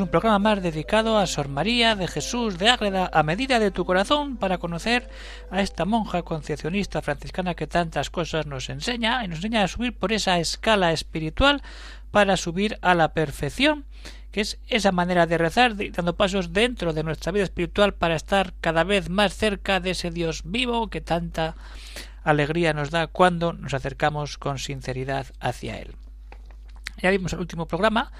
Un programa más dedicado a Sor María de Jesús de Ágreda a medida de tu corazón para conocer a esta monja concepcionista franciscana que tantas cosas nos enseña y nos enseña a subir por esa escala espiritual para subir a la perfección que es esa manera de rezar, dando pasos dentro de nuestra vida espiritual para estar cada vez más cerca de ese Dios vivo que tanta alegría nos da cuando nos acercamos con sinceridad hacia Él. Ya vimos el último programa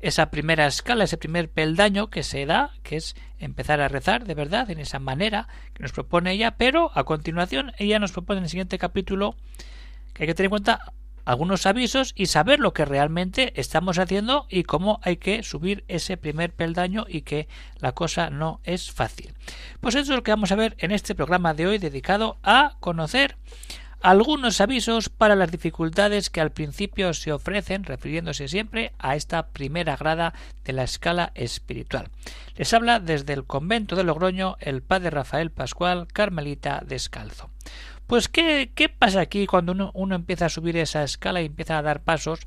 esa primera escala, ese primer peldaño que se da, que es empezar a rezar de verdad en esa manera que nos propone ella, pero a continuación ella nos propone en el siguiente capítulo que hay que tener en cuenta algunos avisos y saber lo que realmente estamos haciendo y cómo hay que subir ese primer peldaño y que la cosa no es fácil. Pues eso es lo que vamos a ver en este programa de hoy dedicado a conocer algunos avisos para las dificultades que al principio se ofrecen, refiriéndose siempre a esta primera grada de la escala espiritual. Les habla desde el convento de Logroño el padre Rafael Pascual, Carmelita Descalzo. Pues ¿qué, qué pasa aquí cuando uno, uno empieza a subir esa escala y empieza a dar pasos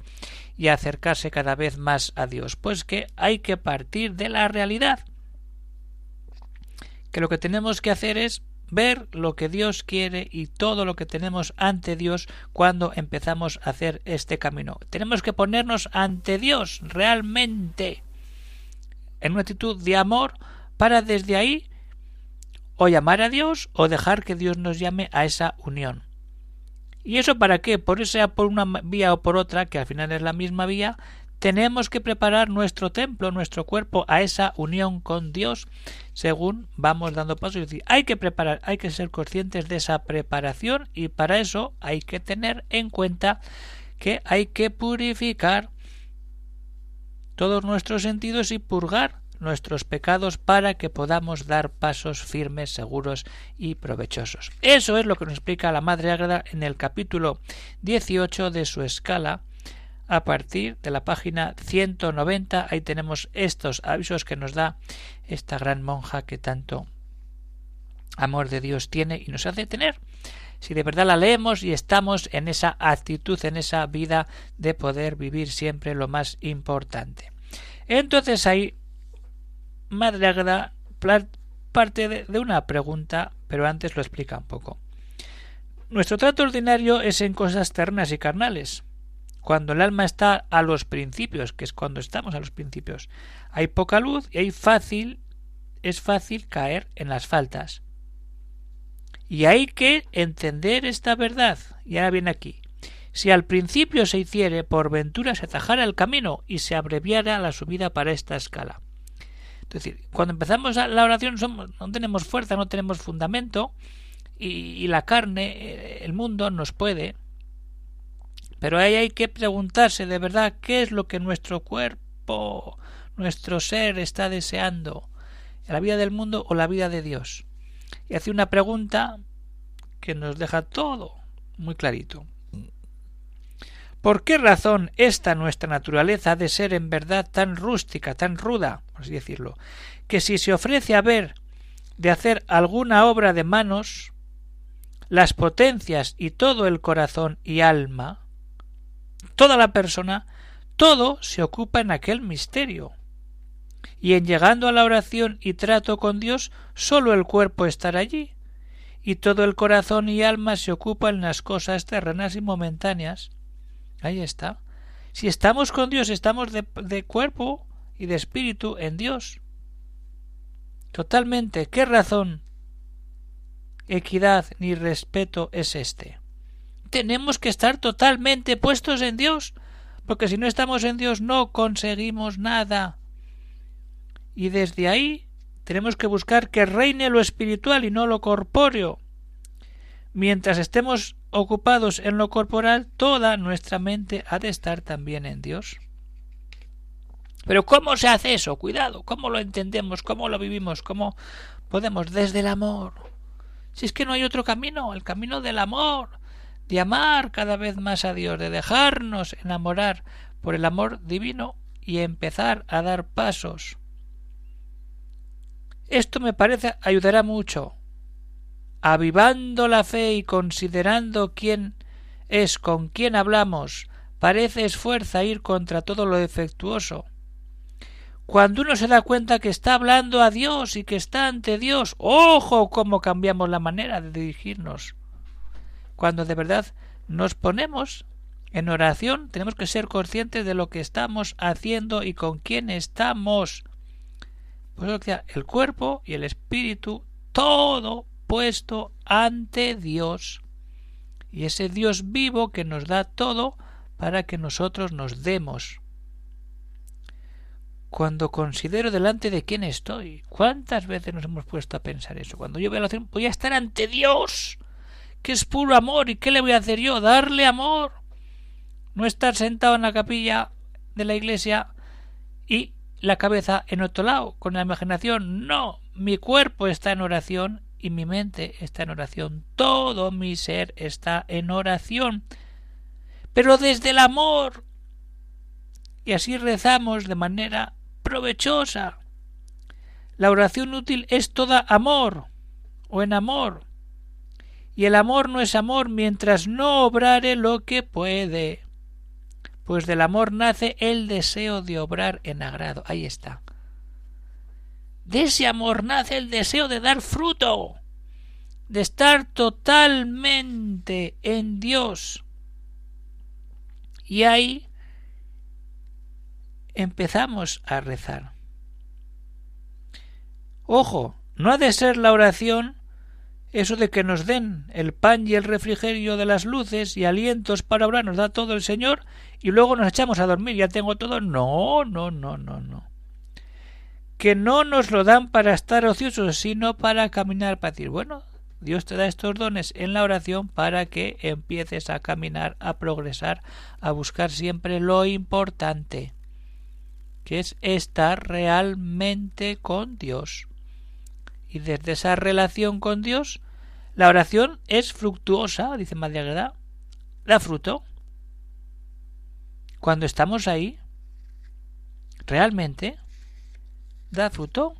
y a acercarse cada vez más a Dios? Pues que hay que partir de la realidad. Que lo que tenemos que hacer es ver lo que Dios quiere y todo lo que tenemos ante Dios cuando empezamos a hacer este camino. Tenemos que ponernos ante Dios realmente en una actitud de amor para desde ahí o llamar a Dios o dejar que Dios nos llame a esa unión. ¿Y eso para qué? Por sea por una vía o por otra, que al final es la misma vía, tenemos que preparar nuestro templo, nuestro cuerpo a esa unión con Dios según vamos dando pasos. Es decir, hay que preparar, hay que ser conscientes de esa preparación y para eso hay que tener en cuenta que hay que purificar todos nuestros sentidos y purgar nuestros pecados para que podamos dar pasos firmes, seguros y provechosos. Eso es lo que nos explica la Madre Ágreda en el capítulo 18 de su escala a partir de la página 190. Ahí tenemos estos avisos que nos da esta gran monja que tanto amor de Dios tiene y nos hace tener. Si de verdad la leemos y estamos en esa actitud, en esa vida de poder vivir siempre lo más importante. Entonces ahí Madre Agra parte de una pregunta, pero antes lo explica un poco. Nuestro trato ordinario es en cosas ternas y carnales, cuando el alma está a los principios, que es cuando estamos a los principios, hay poca luz y hay fácil, es fácil caer en las faltas. Y hay que entender esta verdad. Y ahora viene aquí. Si al principio se hiciere, por ventura se atajara el camino y se abreviara la subida para esta escala. Es decir, cuando empezamos la oración somos, no tenemos fuerza, no tenemos fundamento, y, la carne, eh, el mundo nos puede, pero ahí hay que preguntarse de verdad qué es lo que nuestro cuerpo, nuestro ser está deseando, la vida del mundo o la vida de Dios. Y hace una pregunta que nos deja todo muy clarito. ¿Por qué razón esta nuestra naturaleza ha de ser en verdad tan rústica, tan ruda, por así decirlo, que si se ofrece a ver de hacer alguna obra de manos, las potencias y todo el corazón y alma toda la persona, todo se ocupa en aquel misterio. Y en llegando a la oración y trato con Dios, sólo el cuerpo estará allí, y todo el corazón y alma se ocupa en las cosas terrenas y momentáneas. Ahí está. Si estamos con Dios, estamos de, de cuerpo y de espíritu en Dios. Totalmente. ¿Qué razón, equidad ni respeto es este? Tenemos que estar totalmente puestos en Dios, porque si no estamos en Dios no conseguimos nada. Y desde ahí tenemos que buscar que reine lo espiritual y no lo corpóreo. Mientras estemos ocupados en lo corporal, toda nuestra mente ha de estar también en Dios. Pero ¿cómo se hace eso? Cuidado, ¿cómo lo entendemos? ¿Cómo lo vivimos? ¿Cómo podemos desde el amor? Si es que no hay otro camino, el camino del amor, de amar cada vez más a Dios, de dejarnos enamorar por el amor divino y empezar a dar pasos. Esto me parece ayudará mucho. Avivando la fe y considerando quién es con quién hablamos, parece esfuerza ir contra todo lo defectuoso. Cuando uno se da cuenta que está hablando a Dios y que está ante Dios, ojo cómo cambiamos la manera de dirigirnos. Cuando de verdad nos ponemos en oración, tenemos que ser conscientes de lo que estamos haciendo y con quién estamos. Pues el cuerpo y el espíritu, todo puesto ante Dios. Y ese Dios vivo que nos da todo para que nosotros nos demos cuando considero delante de quién estoy. ¿Cuántas veces nos hemos puesto a pensar eso? Cuando yo veo la oración, voy a estar ante Dios, que es puro amor. ¿Y qué le voy a hacer yo? Darle amor. No estar sentado en la capilla de la iglesia y la cabeza en otro lado, con la imaginación. No, mi cuerpo está en oración y mi mente está en oración. Todo mi ser está en oración. Pero desde el amor. Y así rezamos de manera provechosa. La oración útil es toda amor o en amor. Y el amor no es amor mientras no obrare lo que puede. Pues del amor nace el deseo de obrar en agrado. Ahí está. De ese amor nace el deseo de dar fruto, de estar totalmente en Dios. Y ahí empezamos a rezar. Ojo, no ha de ser la oración eso de que nos den el pan y el refrigerio de las luces y alientos para orar nos da todo el Señor y luego nos echamos a dormir, ya tengo todo. No, no, no, no, no. Que no nos lo dan para estar ociosos, sino para caminar, para decir, bueno, Dios te da estos dones en la oración para que empieces a caminar, a progresar, a buscar siempre lo importante que es estar realmente con Dios. Y desde esa relación con Dios, la oración es fructuosa, dice Greda, da fruto. Cuando estamos ahí, realmente da fruto.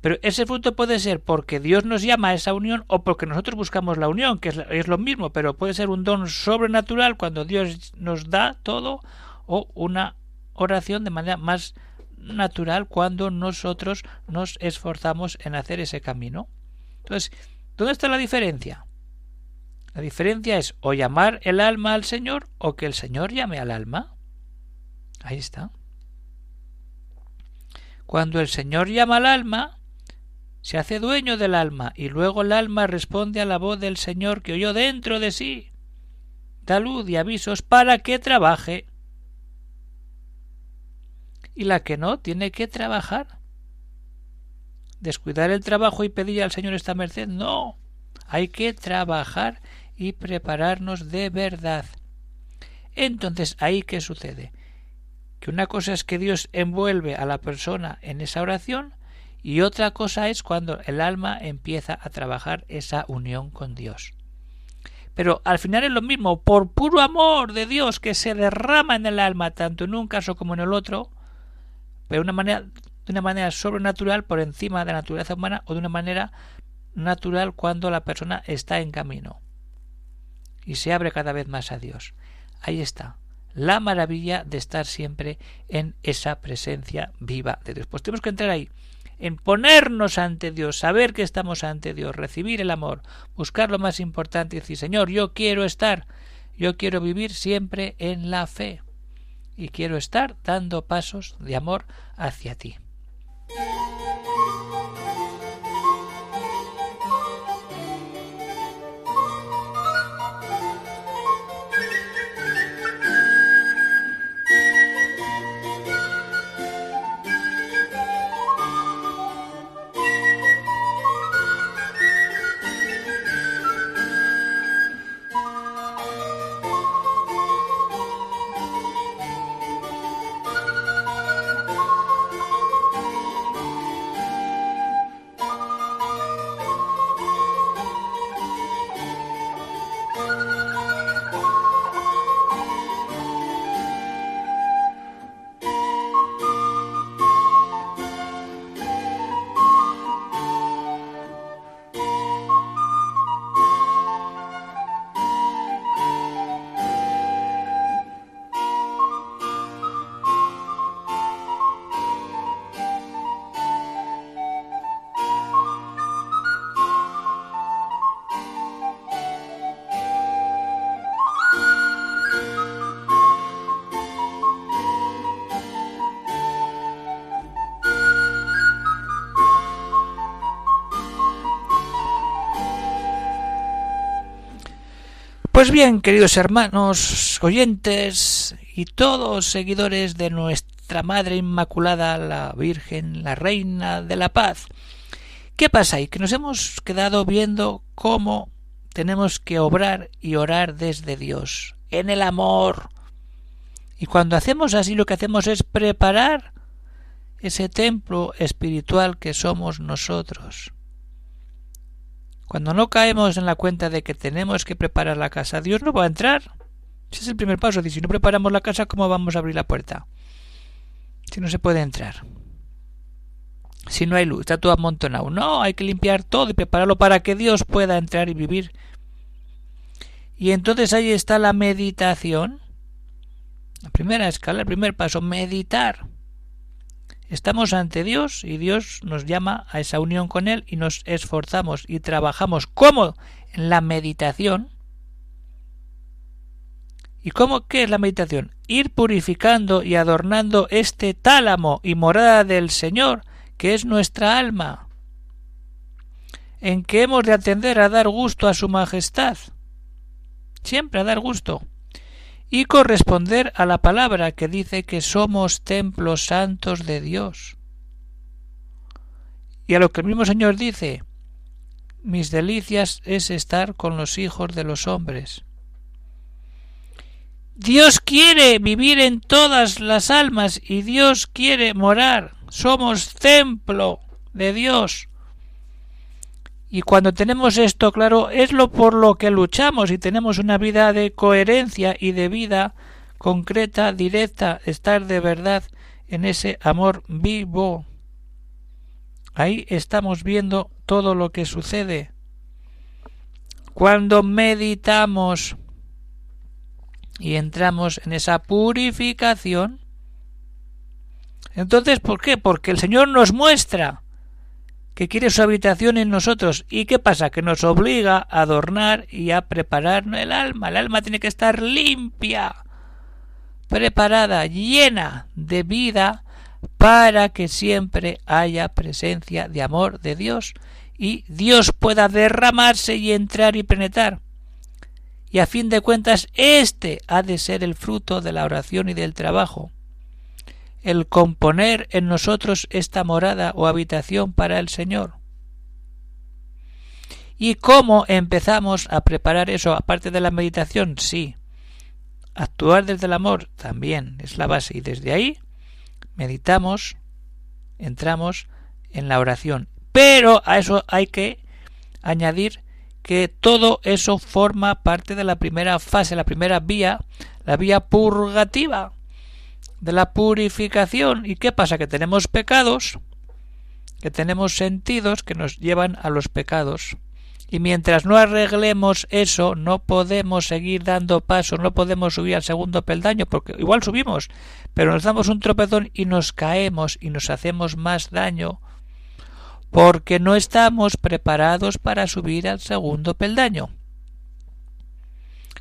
Pero ese fruto puede ser porque Dios nos llama a esa unión o porque nosotros buscamos la unión, que es, lo mismo, pero puede ser un don sobrenatural cuando Dios nos da todo o una oración de manera más natural cuando nosotros nos esforzamos en hacer ese camino. Entonces, ¿dónde está la diferencia? La diferencia es o llamar el alma al Señor o que el Señor llame al alma. Ahí está. Cuando el Señor llama al alma, se hace dueño del alma y luego el alma responde a la voz del Señor que oyó dentro de sí. Da luz y avisos para que trabaje y la que no tiene que trabajar. Descuidar el trabajo y pedir al Señor esta merced, no. Hay que trabajar y prepararnos de verdad. Entonces, ¿ahí qué sucede? Que una cosa es que Dios envuelve a la persona en esa oración y otra cosa es cuando el alma empieza a trabajar esa unión con Dios. Pero al final es lo mismo, por puro amor de Dios que se derrama en el alma tanto en un caso como en el otro, pero de una manera, de una manera sobrenatural por encima de la naturaleza humana o de una manera natural cuando la persona está en camino y se abre cada vez más a Dios. Ahí está la maravilla de estar siempre en esa presencia viva de Dios. Pues tenemos que entrar ahí, en ponernos ante Dios, saber que estamos ante Dios, recibir el amor, buscar lo más importante y decir, Señor, yo quiero estar, yo quiero vivir siempre en la fe y quiero estar dando pasos de amor hacia ti. Pues bien, queridos hermanos, oyentes y todos seguidores de nuestra Madre Inmaculada, la Virgen, la Reina de la Paz, ¿qué pasa ahí? Que nos hemos quedado viendo cómo tenemos que obrar y orar desde Dios, en el amor. Y cuando hacemos así lo que hacemos es preparar ese templo espiritual que somos nosotros. Cuando no caemos en la cuenta de que tenemos que preparar la casa, Dios no va a entrar. Ese es el primer paso. Si no preparamos la casa, ¿cómo vamos a abrir la puerta? Si no se puede entrar. Si no hay luz, está todo amontonado. No, hay que limpiar todo y prepararlo para que Dios pueda entrar y vivir. Y entonces ahí está la meditación. La primera escala, el primer paso, meditar. Estamos ante Dios y Dios nos llama a esa unión con Él y nos esforzamos y trabajamos como en la meditación. ¿Y cómo qué es la meditación? Ir purificando y adornando este tálamo y morada del Señor, que es nuestra alma, en que hemos de atender a dar gusto a su majestad. Siempre a dar gusto y corresponder a la palabra que dice que somos templos santos de Dios. Y a lo que el mismo Señor dice, mis delicias es estar con los hijos de los hombres. Dios quiere vivir en todas las almas y Dios quiere morar. Somos templo de Dios. Y cuando tenemos esto claro, es lo por lo que luchamos y tenemos una vida de coherencia y de vida concreta, directa, estar de verdad en ese amor vivo. Ahí estamos viendo todo lo que sucede. Cuando meditamos y entramos en esa purificación, entonces, ¿por qué? Porque el Señor nos muestra que quiere su habitación en nosotros. ¿Y qué pasa? Que nos obliga a adornar y a preparar el alma. El alma tiene que estar limpia, preparada, llena de vida para que siempre haya presencia de amor de Dios y Dios pueda derramarse y entrar y penetrar. Y a fin de cuentas, este ha de ser el fruto de la oración y del trabajo el componer en nosotros esta morada o habitación para el Señor. ¿Y cómo empezamos a preparar eso? Aparte de la meditación, sí. Actuar desde el amor también es la base. Y desde ahí meditamos, entramos en la oración. Pero a eso hay que añadir que todo eso forma parte de la primera fase, la primera vía, la vía purgativa de la purificación. ¿Y qué pasa? Que tenemos pecados, que tenemos sentidos que nos llevan a los pecados. Y mientras no arreglemos eso, no podemos seguir dando pasos, no podemos subir al segundo peldaño, porque igual subimos, pero nos damos un tropezón y nos caemos y nos hacemos más daño, porque no estamos preparados para subir al segundo peldaño.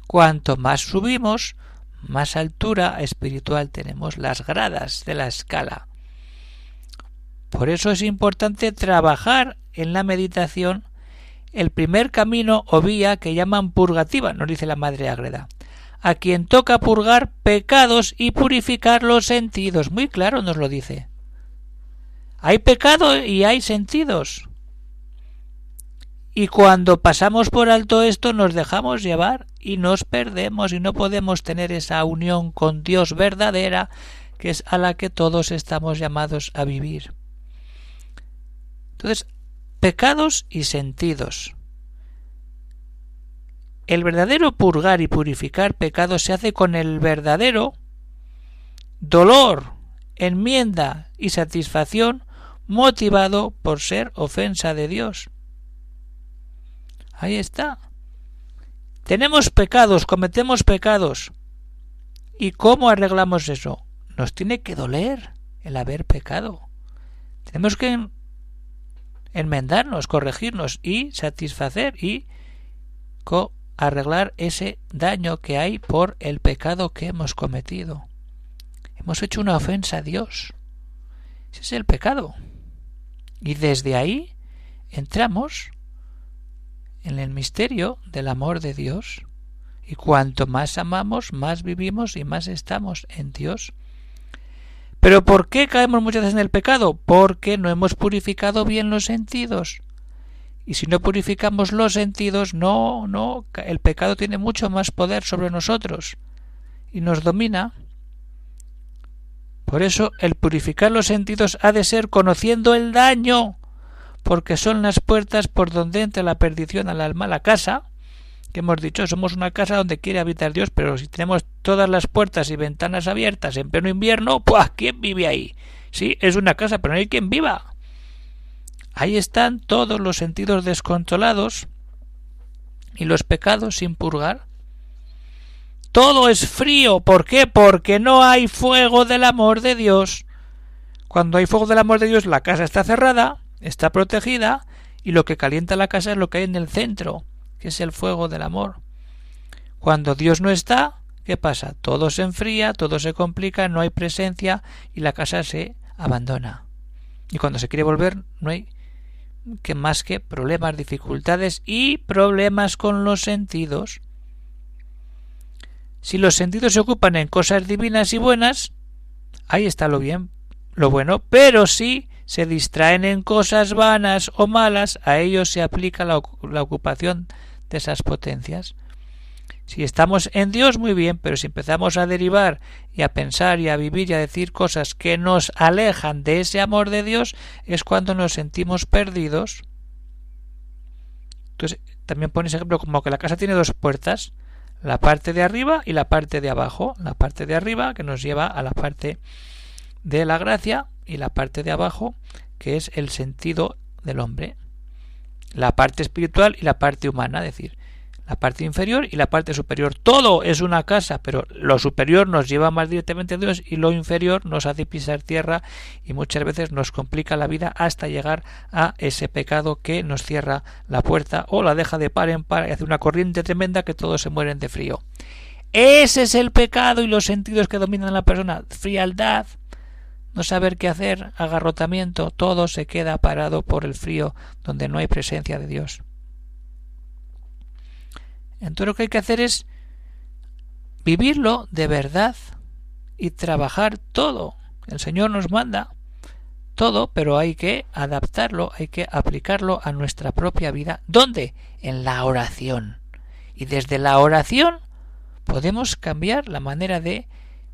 Cuanto más subimos, más altura espiritual tenemos las gradas de la escala. Por eso es importante trabajar en la meditación el primer camino o vía que llaman purgativa, nos dice la Madre Agreda, a quien toca purgar pecados y purificar los sentidos. Muy claro nos lo dice. Hay pecado y hay sentidos. Y cuando pasamos por alto esto nos dejamos llevar y nos perdemos y no podemos tener esa unión con Dios verdadera que es a la que todos estamos llamados a vivir. Entonces, pecados y sentidos. El verdadero purgar y purificar pecados se hace con el verdadero dolor, enmienda y satisfacción motivado por ser ofensa de Dios. Ahí está. Tenemos pecados, cometemos pecados. ¿Y cómo arreglamos eso? Nos tiene que doler el haber pecado. Tenemos que enmendarnos, corregirnos y satisfacer y arreglar ese daño que hay por el pecado que hemos cometido. Hemos hecho una ofensa a Dios. Ese es el pecado. Y desde ahí entramos en el misterio del amor de Dios Y cuanto más amamos, más vivimos y más estamos en Dios. Pero ¿por qué caemos muchas veces en el pecado? Porque no hemos purificado bien los sentidos. Y si no purificamos los sentidos, no, no, el pecado tiene mucho más poder sobre nosotros y nos domina. Por eso el purificar los sentidos ha de ser conociendo el daño, porque son las puertas por donde entra la perdición al alma, la casa, que hemos dicho, somos una casa donde quiere habitar Dios, pero si tenemos todas las puertas y ventanas abiertas en pleno invierno, pues ¿quién vive ahí? Sí, es una casa, pero no hay quien viva. Ahí están todos los sentidos descontrolados y los pecados sin purgar. Todo es frío. ¿Por qué? Porque no hay fuego del amor de Dios. Cuando hay fuego del amor de Dios, la casa está cerrada, está protegida, y lo que calienta la casa es lo que hay en el centro, que es el fuego del amor. Cuando Dios no está, ¿qué pasa? Todo se enfría, todo se complica, no hay presencia y la casa se abandona. Y cuando se quiere volver, no hay que más que problemas, dificultades y problemas con los sentidos. Si los sentidos se ocupan en cosas divinas y buenas, ahí está lo bien, lo bueno, pero si se distraen en cosas vanas o malas, a ellos se aplica la, la ocupación de esas potencias. Si estamos en Dios, muy bien, pero si empezamos a derivar y a pensar y a vivir y a decir cosas que nos alejan de ese amor de Dios, es cuando nos sentimos perdidos. Entonces, también pones ejemplo como que la casa tiene dos puertas, la parte de arriba y la parte de abajo. La parte de arriba que nos lleva a la parte de la gracia y la parte de abajo que es el sentido del hombre. La parte espiritual y la parte humana, es decir, la parte inferior y la parte superior. Todo es una casa, pero lo superior nos lleva más directamente a Dios y lo inferior nos hace pisar tierra y muchas veces nos complica la vida hasta llegar a ese pecado que nos cierra la puerta o la deja de par en par y hace una corriente tremenda que todos se mueren de frío. Ese es el pecado y los sentidos que dominan a la persona. Frialdad, no saber qué hacer, agarrotamiento, todo se queda parado por el frío donde no hay presencia de Dios. Entonces lo que hay que hacer es vivirlo de verdad y trabajar todo. El Señor nos manda todo, pero hay que adaptarlo, hay que aplicarlo a nuestra propia vida. ¿Dónde? En la oración. Y desde la oración podemos cambiar la manera de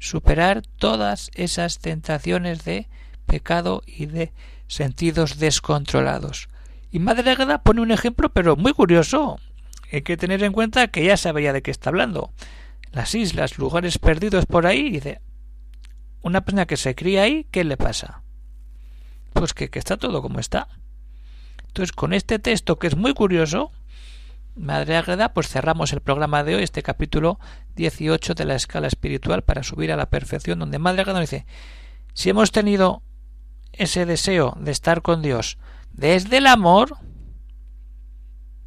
superar todas esas tentaciones de pecado y de sentidos descontrolados. Y Madre Agueda pone un ejemplo, pero muy curioso hay que tener en cuenta que ya sabía de qué está hablando. Las islas, lugares perdidos por ahí, dice, una persona que se cría ahí, ¿qué le pasa? Pues que, que está todo como está. Entonces, con este texto que es muy curioso, Madre Agreda, pues cerramos el programa de hoy, este capítulo 18 de la escala espiritual para subir a la perfección, donde Madre Agreda dice, si hemos tenido ese deseo de estar con Dios desde el amor,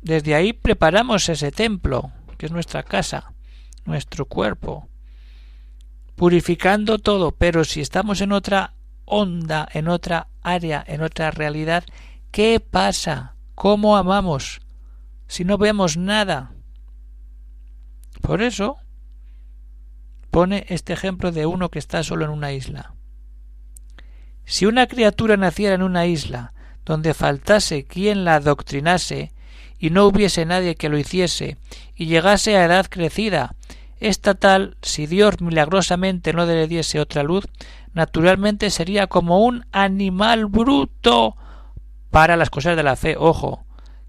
desde ahí preparamos ese templo, que es nuestra casa, nuestro cuerpo, purificando todo, pero si estamos en otra onda, en otra área, en otra realidad, ¿qué pasa? ¿Cómo amamos? Si no vemos nada. Por eso pone este ejemplo de uno que está solo en una isla. Si una criatura naciera en una isla donde faltase quien la adoctrinase, y no hubiese nadie que lo hiciese, y llegase a edad crecida, esta tal, si Dios milagrosamente no le diese otra luz, naturalmente sería como un animal bruto para las cosas de la fe, ojo,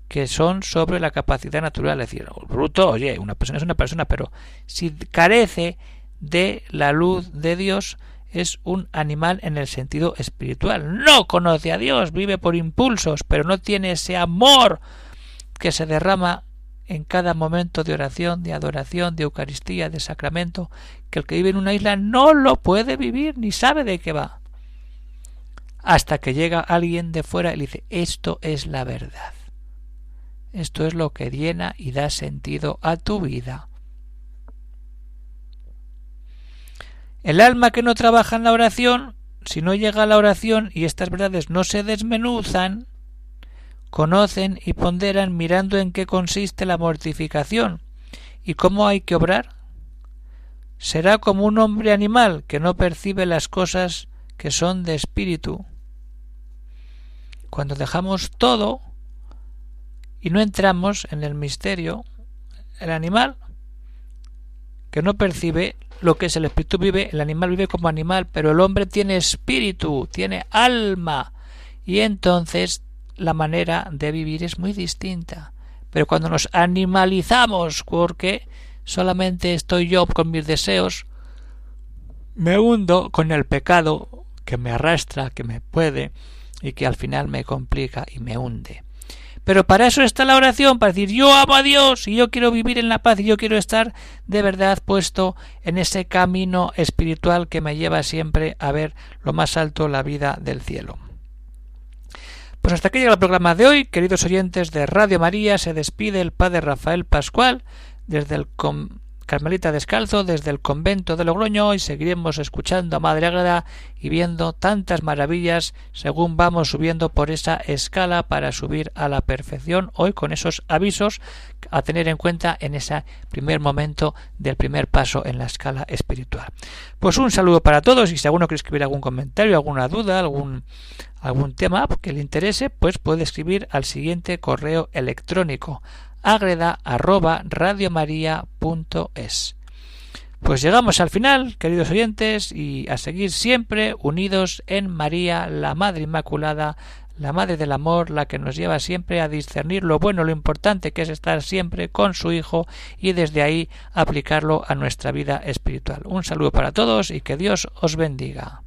que son sobre la capacidad natural, es decir, bruto, oye, una persona es una persona, pero si carece de la luz de Dios, es un animal en el sentido espiritual. No conoce a Dios, vive por impulsos, pero no tiene ese amor que se derrama en cada momento de oración, de adoración, de Eucaristía, de sacramento, que el que vive en una isla no lo puede vivir ni sabe de qué va. Hasta que llega alguien de fuera y le dice, esto es la verdad. Esto es lo que llena y da sentido a tu vida. El alma que no trabaja en la oración, si no llega a la oración y estas verdades no se desmenuzan, conocen y ponderan mirando en qué consiste la mortificación, ¿Y cómo hay que obrar? Será como un hombre animal que no percibe las cosas que son de espíritu. Cuando dejamos todo y no entramos en el misterio, el animal que no percibe lo que es el espíritu vive, el animal vive como animal, pero el hombre tiene espíritu, tiene alma, y entonces la manera de vivir es muy distinta. Pero cuando nos animalizamos, porque solamente estoy yo con mis deseos, me hundo con el pecado que me arrastra, que me puede y que al final me complica y me hunde. Pero para eso está la oración, para decir yo amo a Dios y yo quiero vivir en la paz y yo quiero estar de verdad puesto en ese camino espiritual que me lleva siempre a ver lo más alto la vida del cielo. Pues hasta aquí llega el programa de hoy, queridos oyentes de Radio María, se despide el padre Rafael Pascual desde el Carmelita Descalzo desde el convento de Logroño y seguiremos escuchando a Madre Agreda y viendo tantas maravillas según vamos subiendo por esa escala para subir a la perfección hoy con esos avisos a tener en cuenta en ese primer momento del primer paso en la escala espiritual. Pues un saludo para todos y si alguno quiere escribir algún comentario, alguna duda, algún algún tema que le interese, pues puede escribir al siguiente correo electrónico agreda arroba es Pues llegamos al final, queridos oyentes, y a seguir siempre unidos en María, la Madre Inmaculada, la Madre del Amor, la que nos lleva siempre a discernir lo bueno, lo importante que es estar siempre con su Hijo y desde ahí aplicarlo a nuestra vida espiritual. Un saludo para todos y que Dios os bendiga.